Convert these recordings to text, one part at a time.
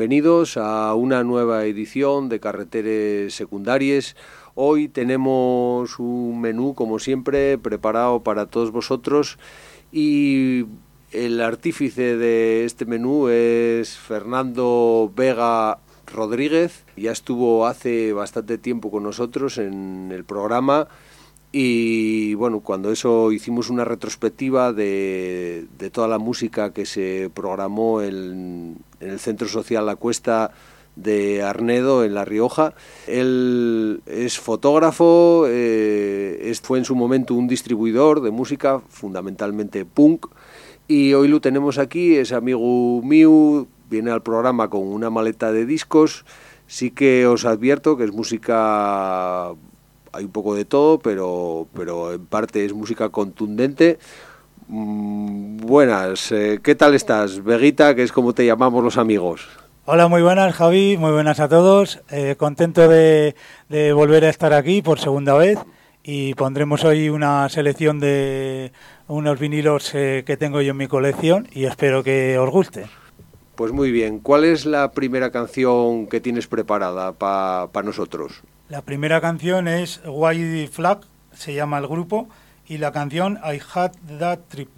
Bienvenidos a una nueva edición de Carreteres Secundarias. Hoy tenemos un menú, como siempre, preparado para todos vosotros y el artífice de este menú es Fernando Vega Rodríguez. Ya estuvo hace bastante tiempo con nosotros en el programa y bueno, cuando eso hicimos una retrospectiva de, de toda la música que se programó en, en, el Centro Social La Cuesta de Arnedo, en La Rioja. Él es fotógrafo, eh, es, fue en su momento un distribuidor de música, fundamentalmente punk, y hoy lo tenemos aquí, es amigo mío, viene al programa con una maleta de discos. Sí que os advierto que es música hay un poco de todo, pero, pero en parte es música contundente. Mm, buenas, eh, ¿qué tal estás? Veguita, que es como te llamamos los amigos. Hola, muy buenas Javi, muy buenas a todos. Eh, contento de, de, volver a estar aquí por segunda vez y pondremos hoy una selección de unos vinilos eh, que tengo yo en mi colección y espero que os guste. Pues muy bien, ¿cuál es la primera canción que tienes preparada para pa nosotros? La primera canción es White Flag, se llama el grupo, y la canción I Had That Trip.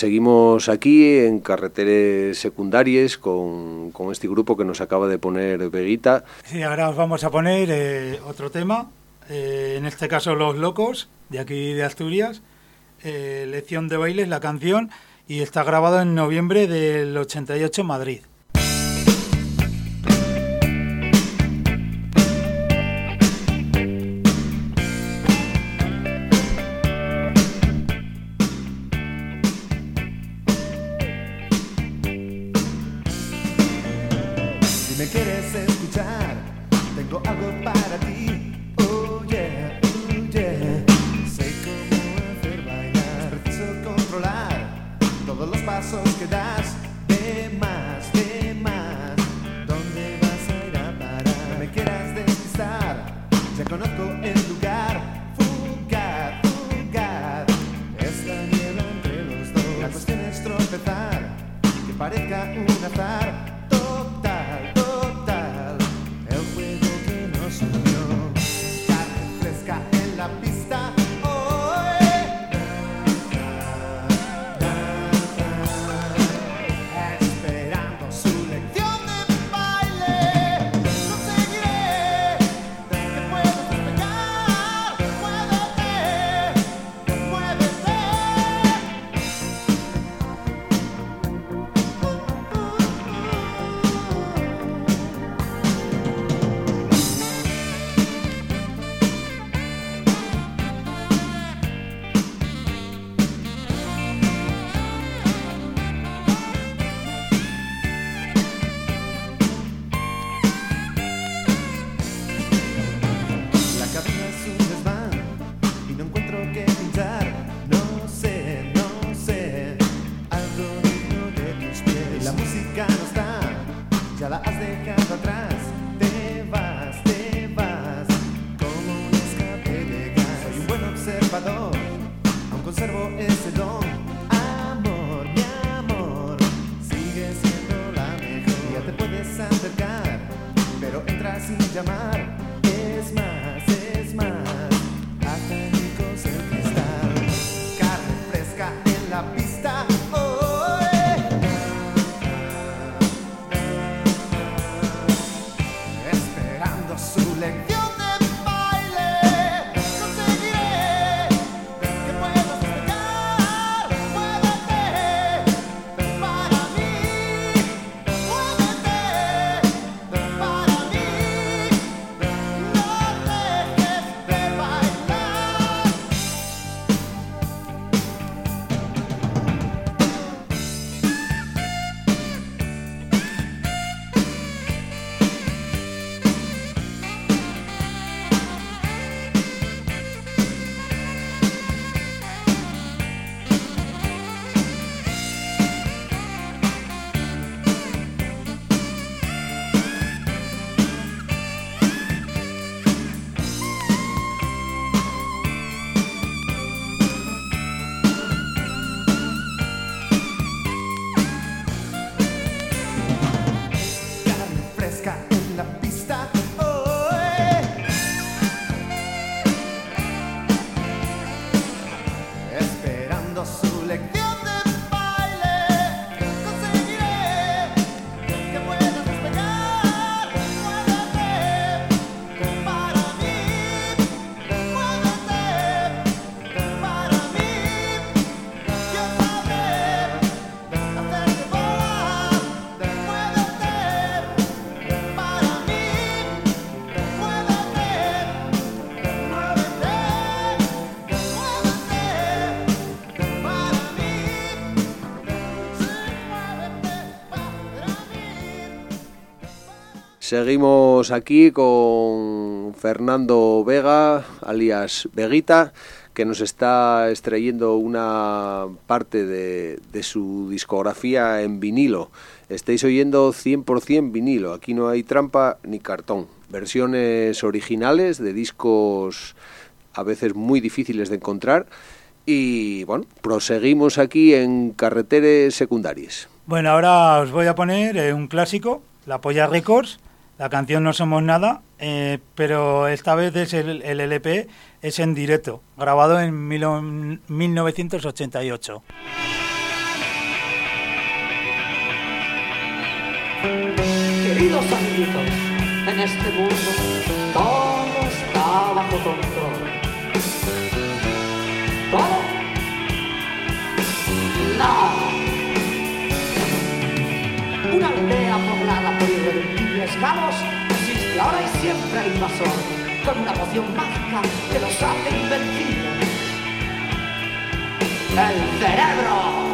Seguimos aquí en carreteres secundarias con, con, este grupo que nos acaba de poner Veguita. Sí, ahora os vamos a poner eh, otro tema, eh, en este caso Los Locos, de aquí de Asturias. eh, Lección de Bailes, la canción, y está grabado en noviembre del 88 en Madrid. Seguimos aquí con Fernando Vega, alias Veguita, que nos está extrayendo una parte de, su discografía en vinilo. Estáis oyendo 100% vinilo, aquí no hay trampa ni cartón. Versiones originales de discos a veces muy difíciles de encontrar. Y bueno, proseguimos aquí en carreteres secundarias. Bueno, ahora os voy a poner eh, un clásico, La Polla Records la canción No Somos Nada, eh, pero esta vez es el, el, LP es en directo, grabado en 1988. Queridos amiguitos, en este mundo todo está bajo control. Todo, nada. Una aldea poblada por irreductibles galos, existe ahora y siempre el invasor, con una poción mágica que los hace invencibles. El cerebro.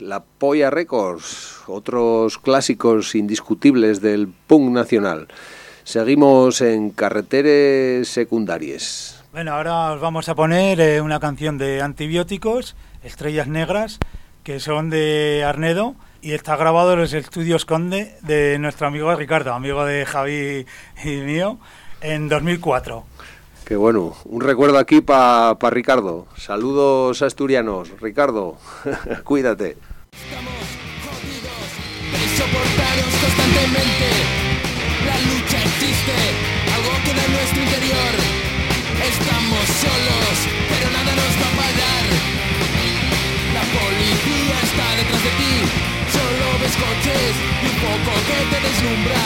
La Polla Records, otros clásicos indiscutibles del punk nacional. Seguimos en carreteres secundarias. Bueno, ahora os vamos a poner eh, una canción de antibióticos, Estrellas Negras, que son de Arnedo y está grabado en los estudios Conde de nuestro amigo Ricardo, amigo de Javi y mío, en 2004. Que bueno, un recuerdo aquí para Ricardo. Saludos asturianos. Ricardo, cuídate. Estamos jodidos de soportaros constantemente. La lucha existe, algo queda en nuestro interior. Estamos solos, pero nada nos va a parar. La policía está detrás de ti, solo ves coches y un poco que te deslumbra.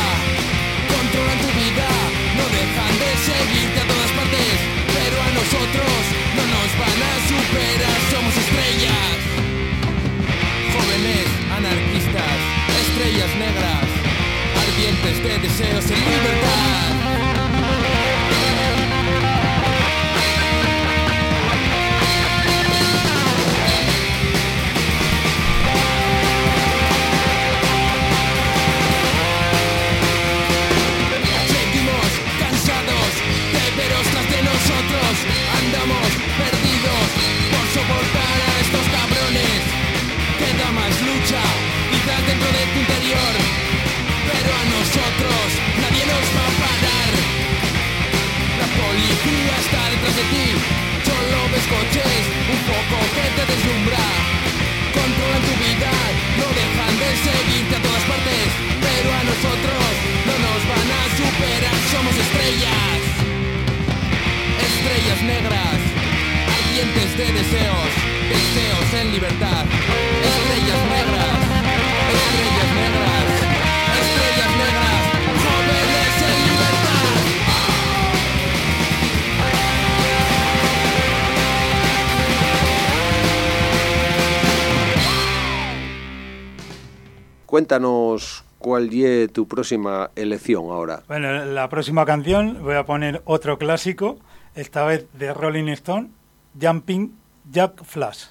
Controlan tu vida, no dejan de seguirte a todas partes, pero a nosotros no nos van a superar, negras, ardientes de deseos en libertad. Solo ves coches, un poco que te deslumbra. Controlan tu vida, no dejan de seguirte a todas partes. Pero a nosotros no nos van a superar, somos estrellas. Estrellas negras, ardientes de deseos, deseos en libertad. Estrellas negras, estrellas negras, Cuéntanos cuál es tu próxima elección ahora. Bueno, la próxima canción voy a poner otro clásico, esta vez de Rolling Stone, Jumping Jack Flash.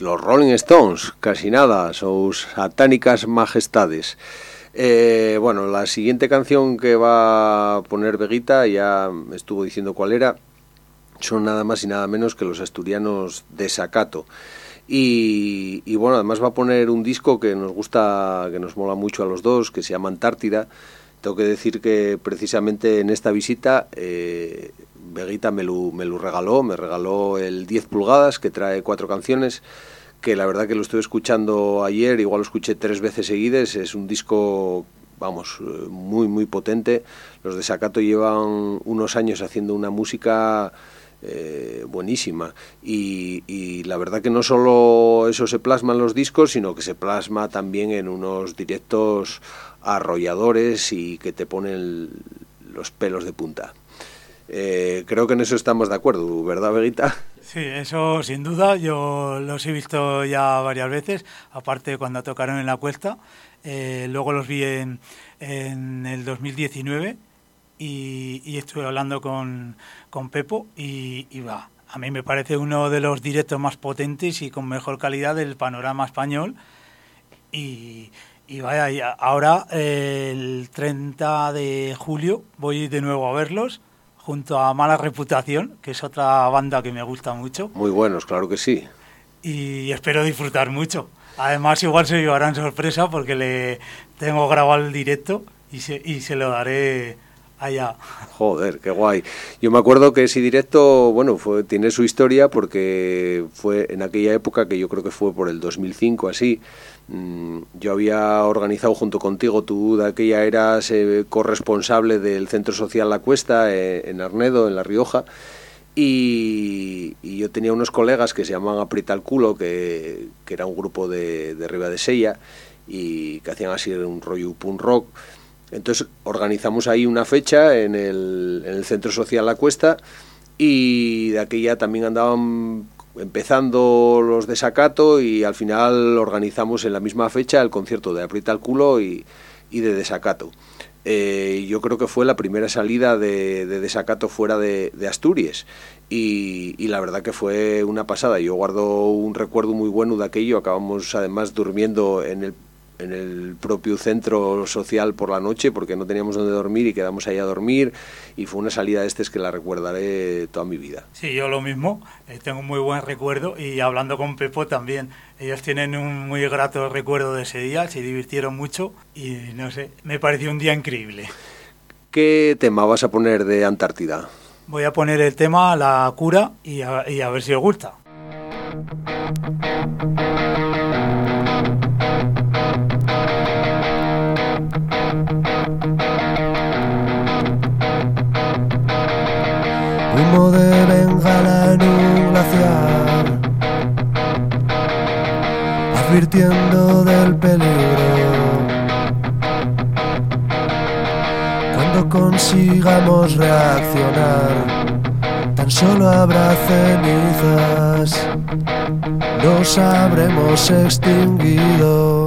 Los Rolling Stones, casi nada, sus satánicas majestades. Eh, bueno, la siguiente canción que va a poner Veguita, ya estuvo diciendo cuál era, son nada más y nada menos que los asturianos de Sacato. Y, y, bueno, además va a poner un disco que nos gusta, que nos mola mucho a los dos, que se llama Antártida. Tengo que decir que precisamente en esta visita eh, me lo, me regaló, me regaló el 10 pulgadas, que trae cuatro canciones, que la verdad que lo estuve escuchando ayer, igual lo escuché tres veces seguidas, es un disco, vamos, muy, muy potente. Los de Sacato llevan unos años haciendo una música eh, buenísima. Y, y, la verdad que no solo eso se plasma en los discos sino que se plasma también en unos directos arrolladores y que te ponen los pelos de punta. Eh, creo que en eso estamos de acuerdo ¿verdad Veguita? Sí, eso sin duda. Yo los he visto ya varias veces aparte cuando tocaron en la cuesta. Eh, luego los vi en, en el 2019 y, y estuve hablando con, con Pepo y, y, va. A mí me parece uno de los directos más potentes y con mejor calidad del panorama español. Y, y vaya, y ahora eh, el 30 de julio voy de nuevo a verlos junto a Mala Reputación, que es otra banda que me gusta mucho. Muy buenos, claro que sí. Y espero disfrutar mucho. Además, igual se llevarán sorpresa porque le tengo grabado el directo y se, y se lo daré Joder, qué guay. Yo me acuerdo que ese directo, bueno, fue, tiene su historia porque fue en aquella época que yo creo que fue por el 2005 así. Mm, yo había organizado junto contigo, tú de aquella eras corresponsable del Centro Social La Cuesta eh, en Arnedo, en La Rioja. Y, y, yo tenía unos colegas que se llamaban Aprieta el Culo, que, que era un grupo de, de Riva de Sella y que hacían así un rollo punk rock. Entonces organizamos ahí una fecha en el, en el Centro Social La Cuesta y de aquella también andaban empezando los de Sacato y al final organizamos en la misma fecha el concierto de Aprieta el culo y, de Desacato. Eh, yo creo que fue la primera salida de, de Desacato fuera de, de Asturias y, y, la verdad que fue una pasada. Yo guardo un recuerdo muy bueno de aquello. Acabamos además durmiendo en el en el propio centro social por la noche porque no teníamos donde dormir y quedamos ahí a dormir y fue una salida de este que la recordaré toda mi vida. Sí, yo lo mismo, eh, tengo un muy buen recuerdo y hablando con Pepo también, ellos tienen un muy grato recuerdo de ese día, se divirtieron mucho y no sé, me pareció un día increíble. ¿Qué tema vas a poner de Antártida? Voy a poner el tema La cura y a, y a ver si os gusta. De bengala en un advirtiendo del peligro. Cuando consigamos reaccionar, tan solo habrá cenizas, nos habremos extinguido.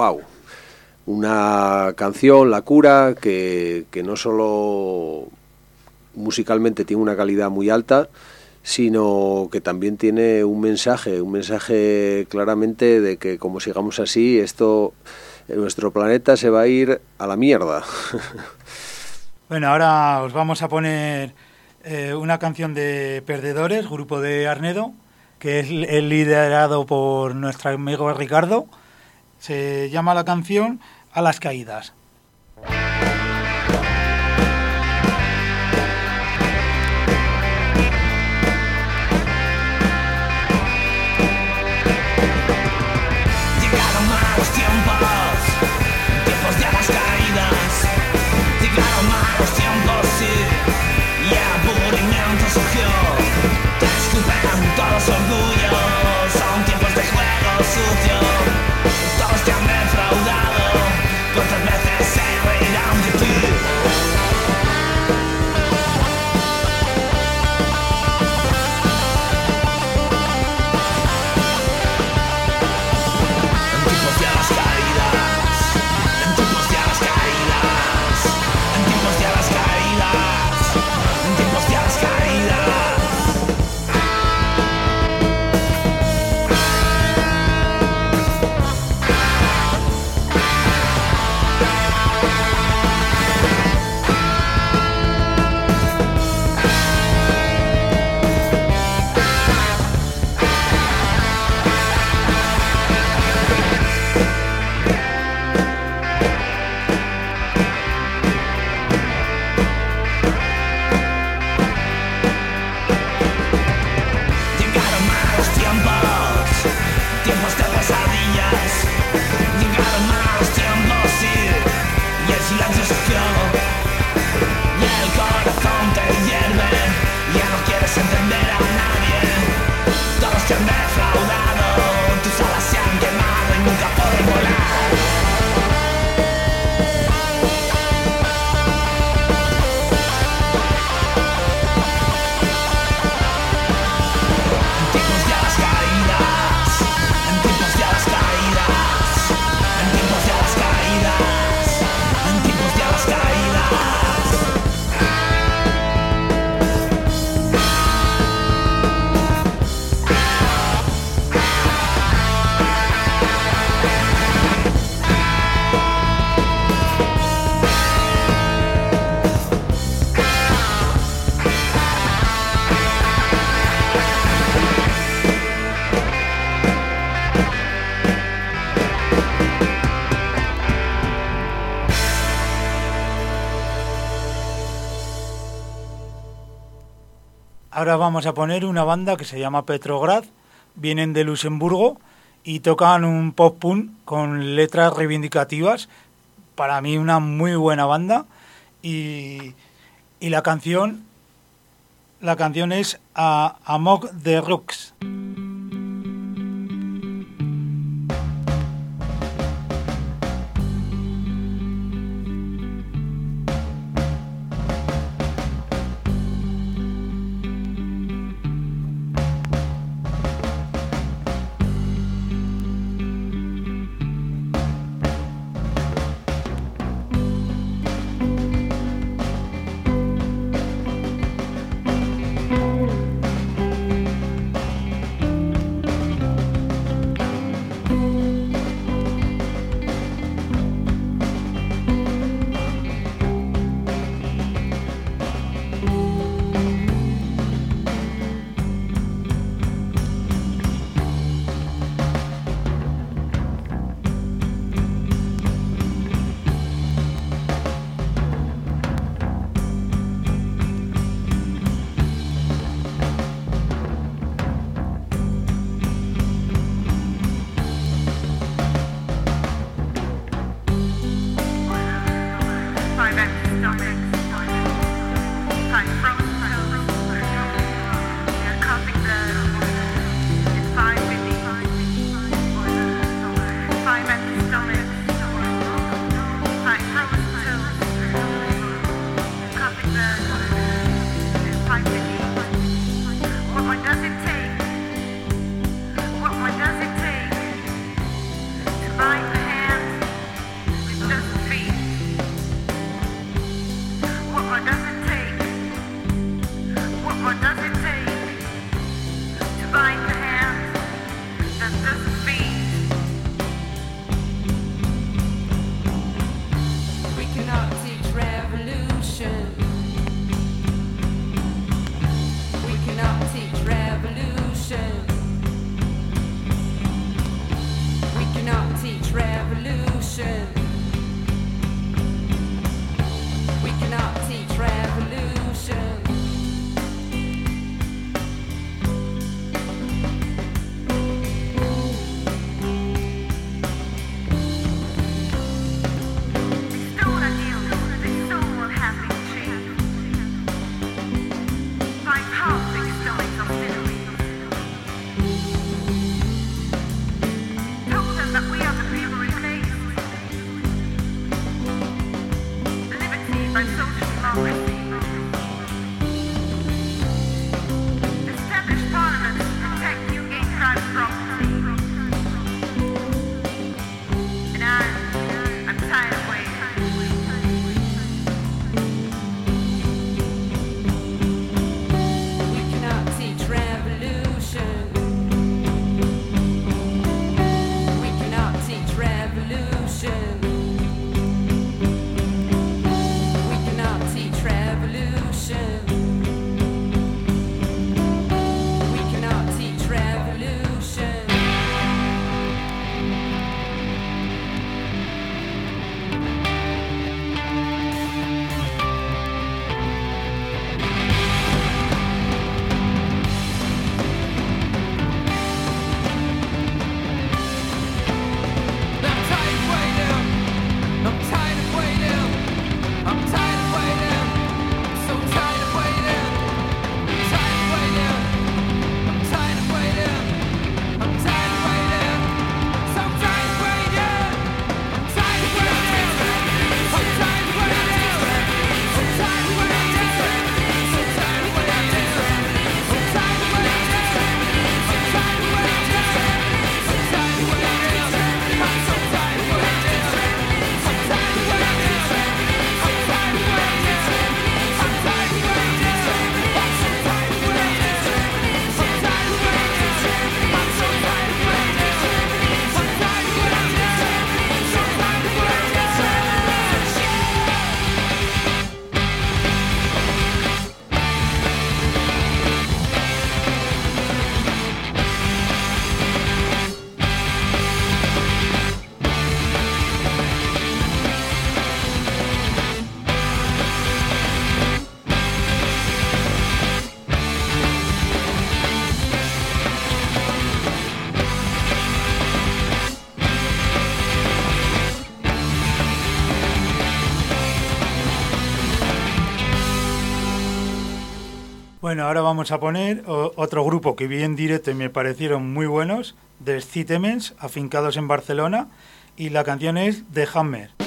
wow. Una canción, La Cura, que, que no solo musicalmente tiene una calidad muy alta, sino que también tiene un mensaje, un mensaje claramente de que como sigamos así, esto, eh, nuestro planeta se va a ir a la mierda. Bueno, ahora os vamos a poner eh, una canción de Perdedores, grupo de Arnedo, que es, es liderado por nuestro amigo Ricardo. Se llama la canción A las Caídas. Llegaron malos tiempos, tiempos de a las caídas. Llegaron malos tiempos, sí. Y apuramiento sucio, te escupen todos orgullo. Ahora vamos a poner una banda que se llama Petrograd, vienen de Luxemburgo y tocan un pop punk con letras reivindicativas. Para mí una muy buena banda y, y la canción la canción es a Amok de Rocks. Bueno, ahora vamos a poner otro grupo que vi en directo y me parecieron muy buenos, de Citemens, afincados en Barcelona, y la canción es The Hammer.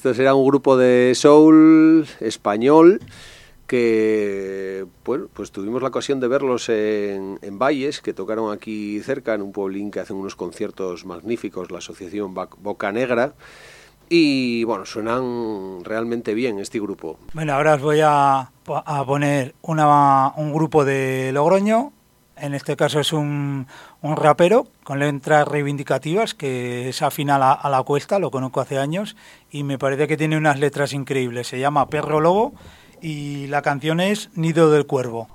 Esto será un grupo de soul español que bueno, pues tuvimos la ocasión de verlos en, Valles, que tocaron aquí cerca, en un pueblín que hacen unos conciertos magníficos, la asociación Boca Negra. Y bueno, suenan realmente bien este grupo. Bueno, ahora os voy a, a poner una, un grupo de Logroño. En este caso es un, un rapero con letras reivindicativas que es afín a la, a la cuesta, lo conozco hace años y me parece que tiene unas letras increíbles. Se llama Perro Lobo y la canción es Nido del Cuervo.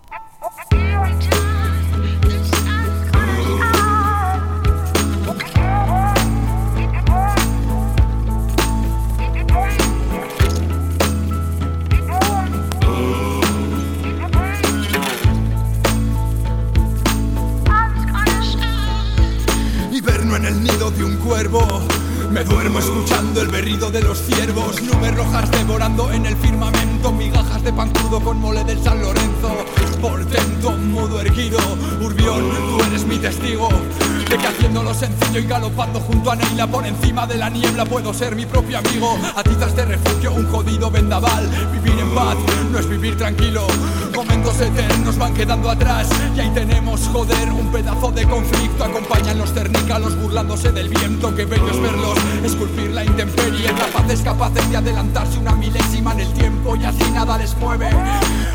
Me duermo escuchando el berrido de los ciervos. Nubes rojas devorando en el firmamento. Migajas de pan crudo con mole del San Lorenzo. Portento, mudo erguido. Urbión, tú eres mi testigo. De que haciéndolo sencillo y galopando junto a Neila por encima de la niebla puedo ser mi propio amigo. A tizas de refugio, un jodido vendaval. Vivir en paz no es vivir tranquilo. Momentos eternos van quedando atrás. Y ahí tenemos, joder, un pedazo de conflicto. Acompañan los cernícalos burlándose del viento. Que bello es verlos esculpir la intemperie. Capaces, capaces de adelantarse una milésima en el tiempo y así nada les mueve.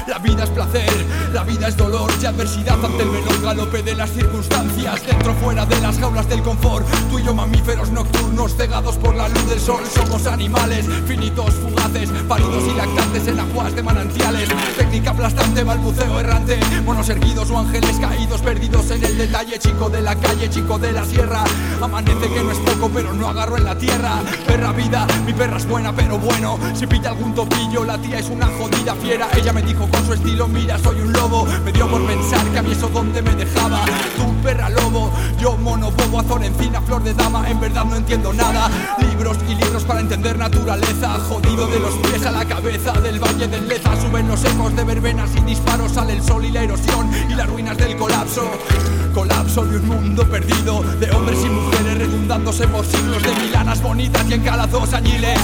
La vida es placer, la vida es dolor y adversidad ante el veloz galope de las circunstancias. Dentro, fuera de las jaulas del confort. Tú y yo mamíferos nocturnos, cegados por la luz del sol, somos animales finitos, fugaces, pálidos y lactantes en aguas de manantiales. Técnica aplastante, balbuceo errante, monos erguidos o ángeles caídos, perdidos en el detalle. Chico de la calle, chico de la sierra. Amanece que no es poco, pero no agarro en la tierra. Perra vida, mi perra es buena, pero bueno. Si pilla algún topillo, la tía es una jodida fiera. Ella me dijo con su estilo, mira, soy un lobo. Me dio por pensar que a mí eso donde me dejaba. Tú, perra lobo, yo mono bobo, azor encina, flor de dama. En verdad no entiendo nada. Libros y libros para entender naturaleza. Jodido de los pies a la cabeza del valle del Leza. Suben los ecos de verbenas y disparos. Sale el sol y la erosión y las ruinas del colapso. Colapso de un mundo perdido de hombres y mujeres redundándose por siglos de milanas bonitas y en calazos añiles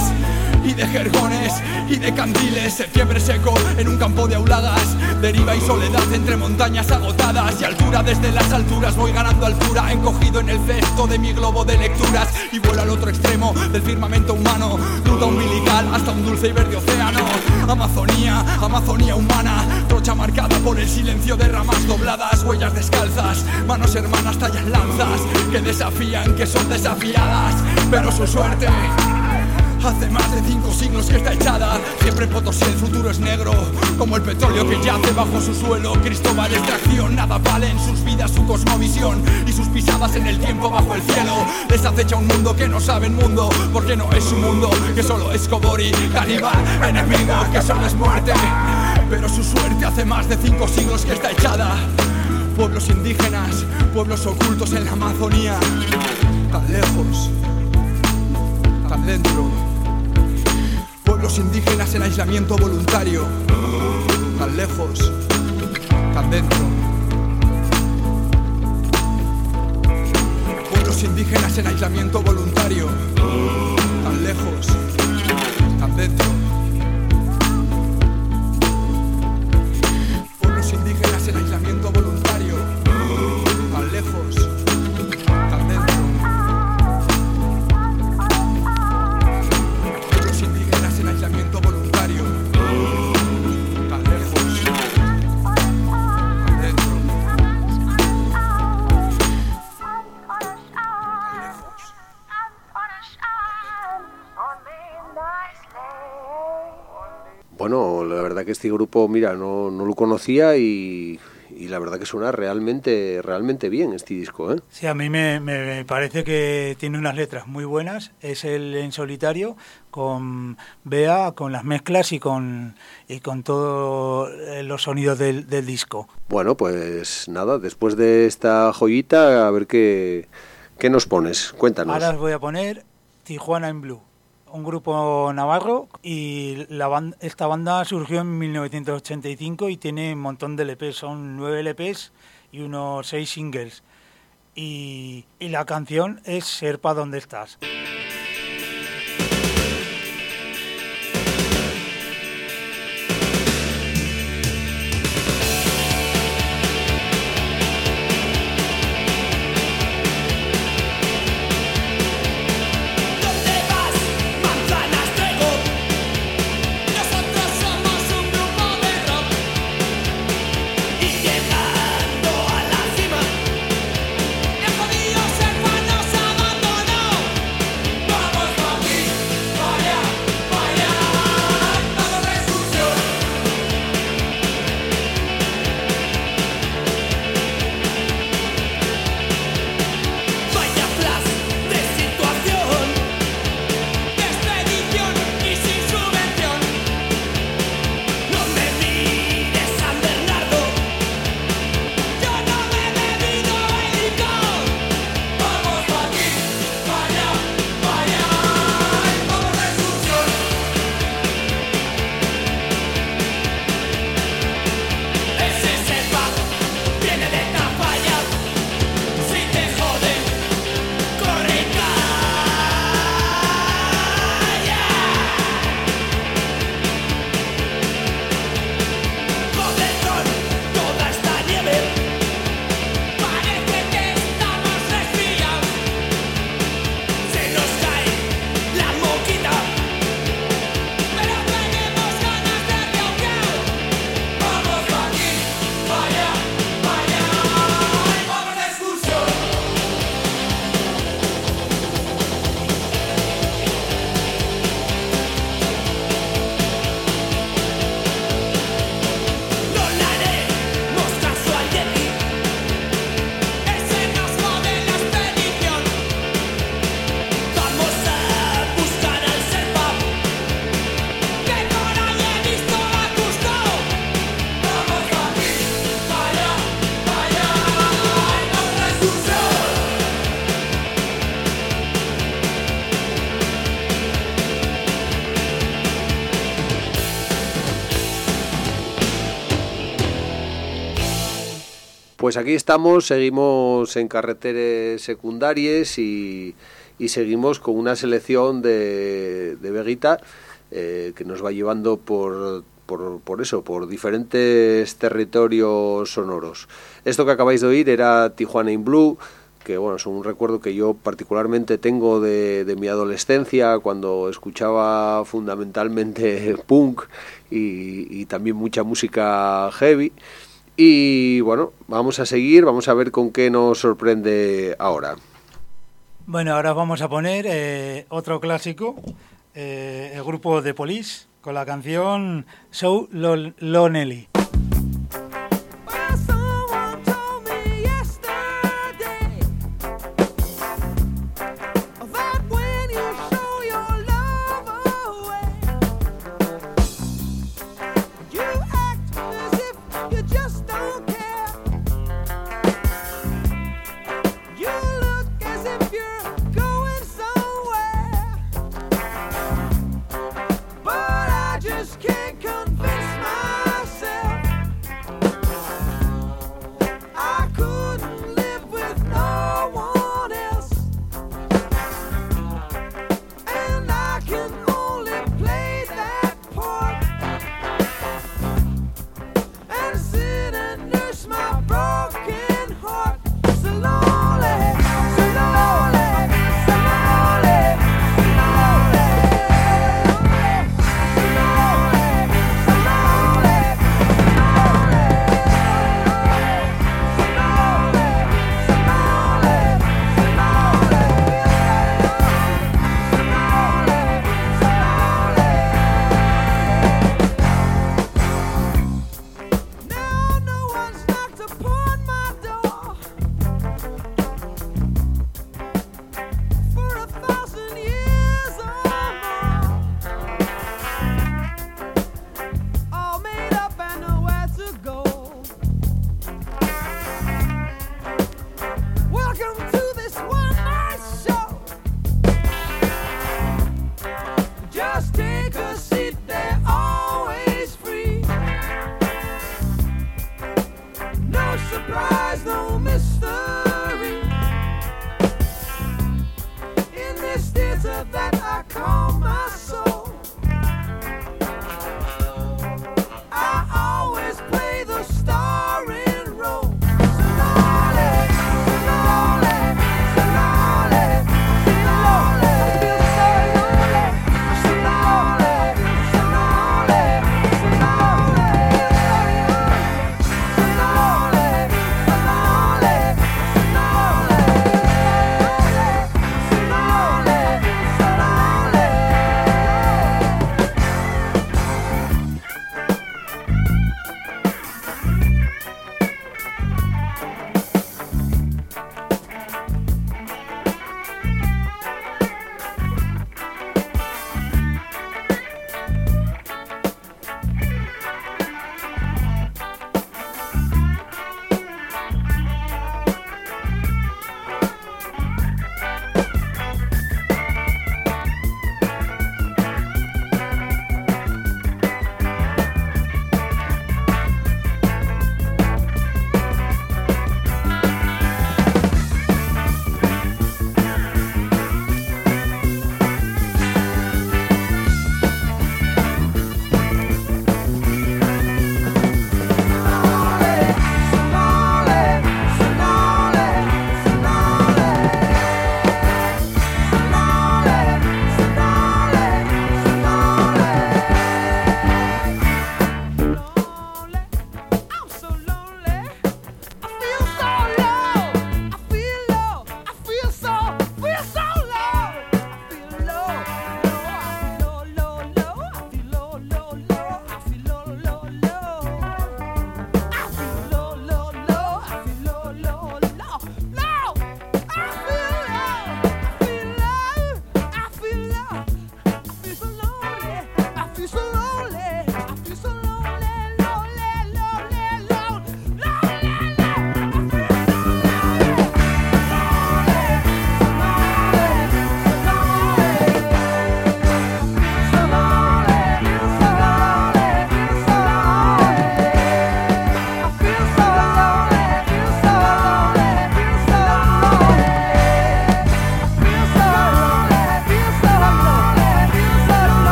y de jergones y de candiles. Septiembre seco en un campo de aulagas, deriva y soledad entre montañas agotadas y altura desde las alturas voy ganando altura, encogido en el cesto de mi globo de lecturas y vuelo al otro extremo del firmamento humano, ruta umbilical hasta un dulce y verde océano. Amazonía, Amazonía humana, trocha marcada por el silencio de ramas dobladas, huellas descalzas, manos hermanas tallan lanzas que desafían, que son desafiadas, pero su suerte. Hace más de cinco siglos que está echada. Siempre Potosí el futuro es negro Como el petróleo que yace bajo su suelo. Cristóbal extracción Nada vale en sus vidas su cosmovisión. Y sus pisadas en el tiempo bajo el cielo Les acecha un mundo que no saben mundo Porque no es su mundo Que solo es Kobori Caníbal, enemigo Que solo es muerte. Pero su suerte hace más de cinco siglos que está echada. Pueblos indígenas Pueblos ocultos en la Amazonía. Tan lejos Tan dentro Pueblos indígenas en aislamiento voluntario, tan lejos, tan dentro. Pueblos indígenas en aislamiento voluntario, tan lejos, tan dentro. Que este grupo, mira, no, no lo conocía y, y la verdad que suena realmente, realmente bien este disco, ¿eh? Sí, a mí me, me- parece que tiene unas letras muy buenas. Es el en solitario con Bea, con las mezclas y con, y con todos los sonidos del, del disco. Bueno, pues nada, después de esta joyita, a ver qué, qué nos pones. Cuéntanos. Ahora os voy a poner Tijuana en Blue, un grupo navarro y la esta banda surgió en 1985 y tiene un montón de LPs, son nueve LPs y unos seis singles. Y, y la canción es Serpa, ¿dónde estás? Pues aquí estamos, seguimos en carreteras secundarias y, seguimos con una selección de, de Veguita eh, que nos va llevando por, por, por eso, por diferentes territorios sonoros. Esto que acabáis de oír era Tijuana in Blue, que bueno, es un recuerdo que yo particularmente tengo de, de mi adolescencia, cuando escuchaba fundamentalmente punk y, y también mucha música heavy. Y bueno, vamos a seguir, vamos a ver con qué nos sorprende ahora. Bueno, ahora vamos a poner eh, otro clásico, eh, el grupo de Police, con la canción So Lon- Lonely.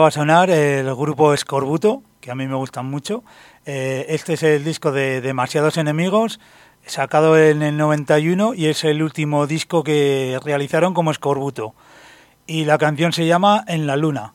va a sonar el grupo Escorbuto, que a mí me gustan mucho. Eh, este es el disco de Demasiados Enemigos, sacado en el 91 y es el último disco que realizaron como Escorbuto. Y la canción se llama En la Luna.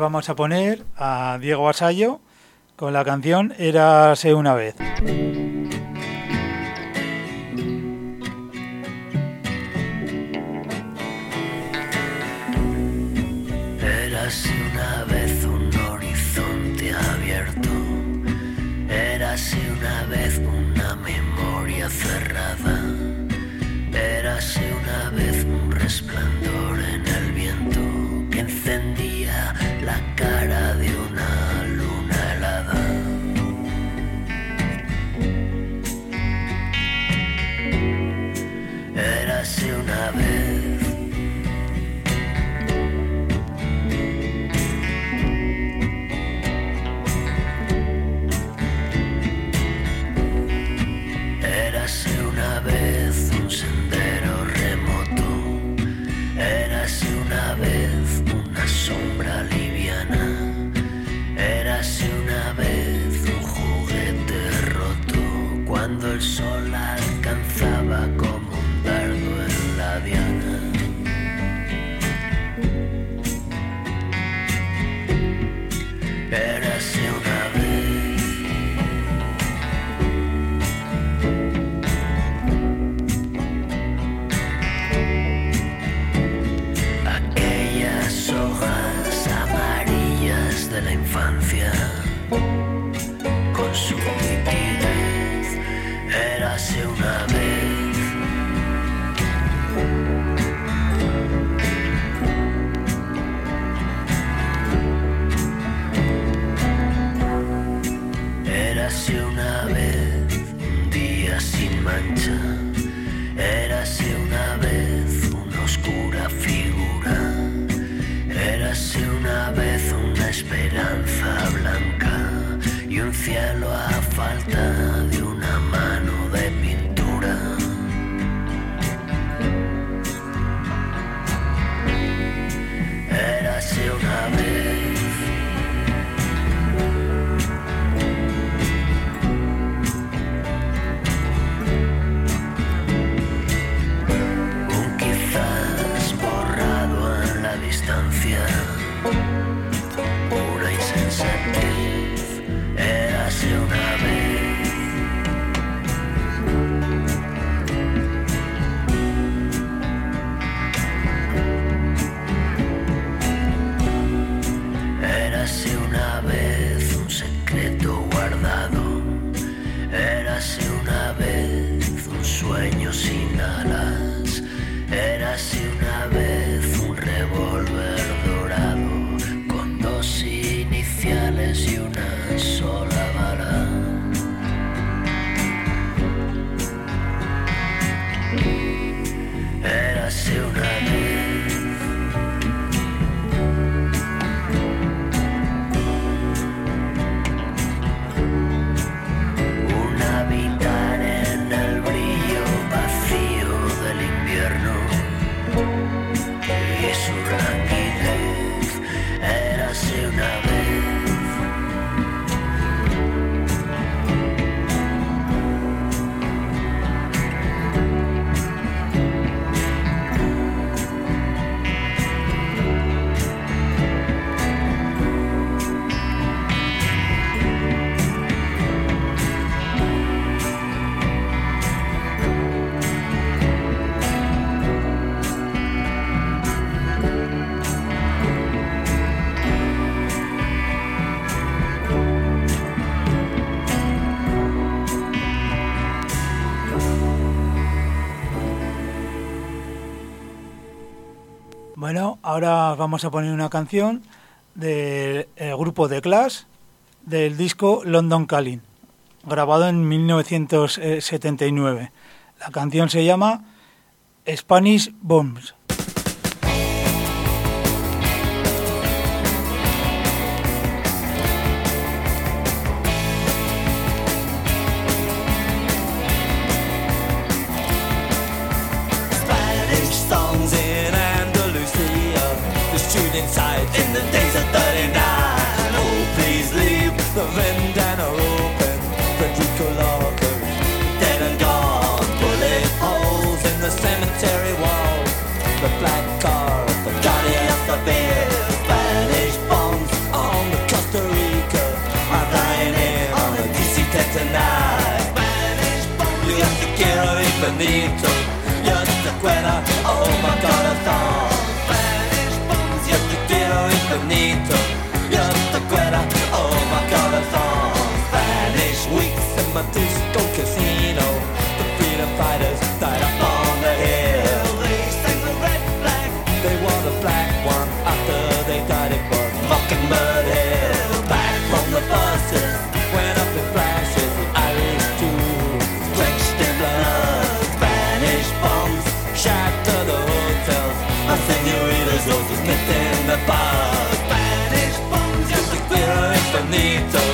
vamos a poner a Diego Asayo con la canción Érase una vez. Ahora vamos a poner una canción del eh, grupo The Clash del disco London Calling, grabado en 1979. La canción se llama Spanish Bombs. The days of 39. Oh, please leave the vendana open. Dead and gone. Bullet holes in the cemetery wall. The black car, the bombs on the Costa Rica. I'm DC-10 tonight. Bombs, oh my corazón. Spanish infinito. Yo te quiero, oh my corazón. Spanish weeks in my disco casino. The freedom fighters died up on the hill. They sang the red flag. They wore the black one after they died. It was Mockingbird Hill. Back from the buses, went up in flashes. The Irish too, drenched in blood. Spanish bombs shatter the hotels. My senoritas roses met in the bar. Quiero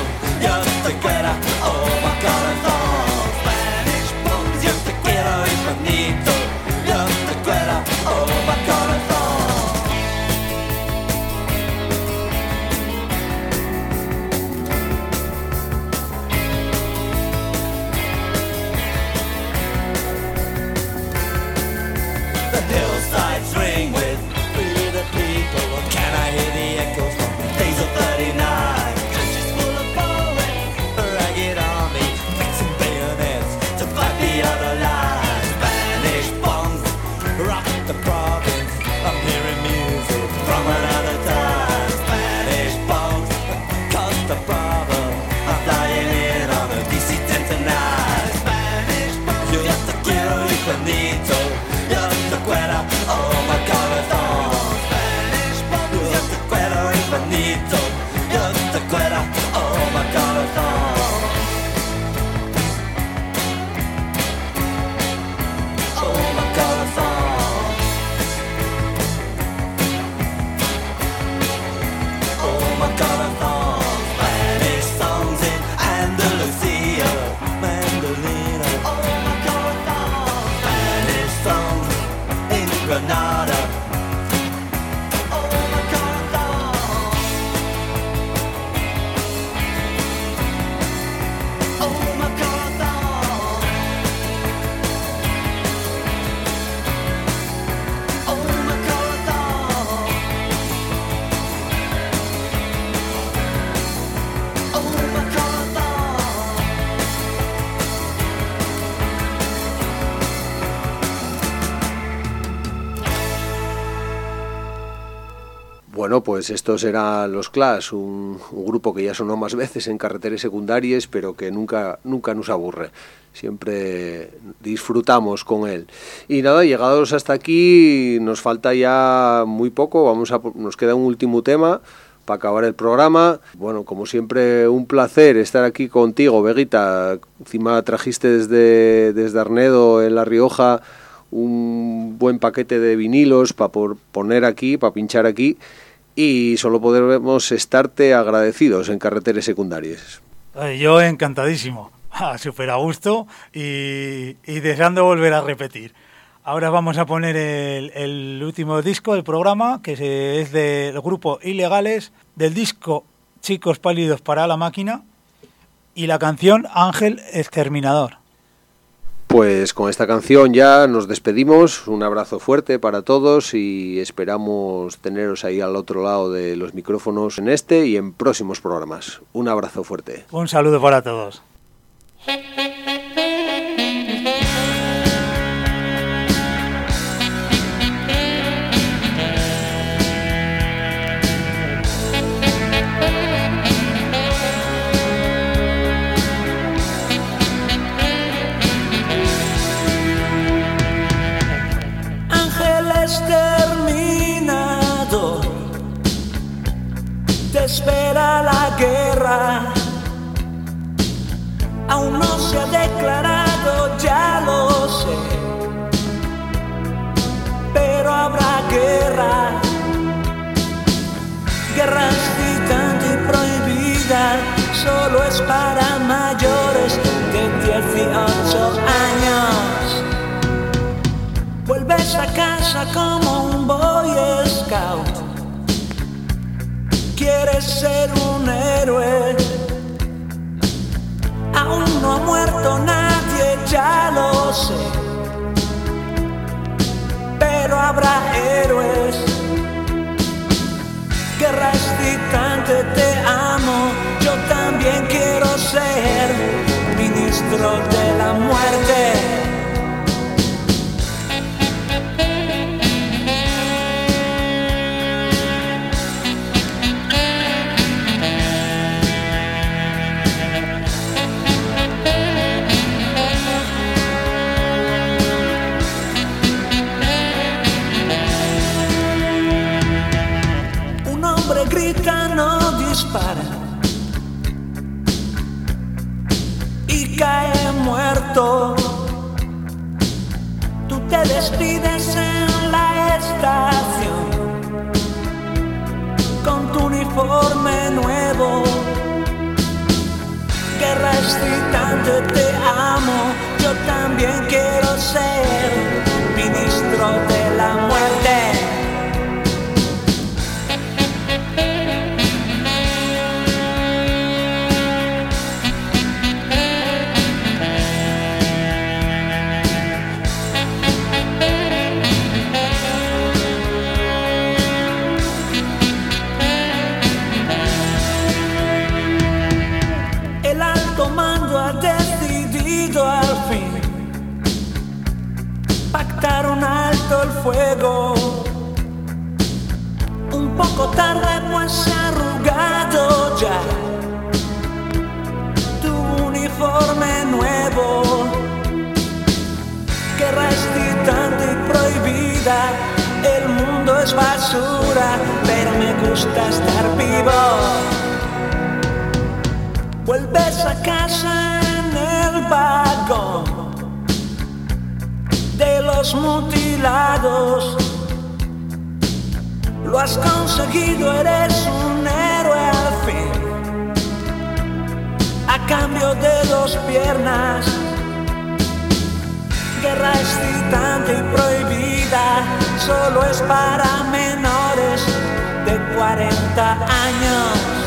Bueno, pues estos eran los Clash, un, grupo que ya sonó más veces en carreteras secundarias, pero que nunca, nunca nos aburre. Siempre disfrutamos con él. Y nada, llegados hasta aquí, nos falta ya muy poco. Vamos a, nos queda un último tema para acabar el programa. Bueno, como siempre, un placer estar aquí contigo, Veguita. Encima trajiste desde, desde Arnedo, en La Rioja, un buen paquete de vinilos para poner aquí, para pinchar aquí. Y solo podemos estarte agradecidos en carreteras secundarias. Yo encantadísimo, súper a gusto y, deseando volver a repetir. Ahora vamos a poner el, último disco del programa, que es del grupo Ilegales, del disco Chicos Pálidos para la Máquina y la canción Ángel Exterminador. Pues con esta canción ya nos despedimos. Un abrazo fuerte para todos y esperamos teneros ahí al otro lado de los micrófonos en este y en próximos programas. Un abrazo fuerte. Un saludo para todos. Espera la guerra. Aún no se ha declarado, ya lo sé. Pero habrá guerra. Guerra excitante y prohibida. Solo es para mayores de 18 años. Vuelves a casa como un boy scout quieres ser un héroe. Aún no ha muerto nadie, ya lo sé. Pero habrá héroes. Guerra excitante, te amo. Yo también quiero ser ministro de la muerte. Y cae muerto. Tú te despides en la estación con tu uniforme nuevo. Guerra excitante, te amo. Yo también quiero ser ministro de la muerte. Un poco tarde pues arrugado ya tu uniforme nuevo. Guerra excitante y prohibida, el mundo es basura, pero me gusta estar vivo. Vuelves a casa en el vagón los mutilados. Lo has conseguido, eres un héroe al fin. A cambio de dos piernas, guerra excitante y prohibida, solo es para menores de 40 años.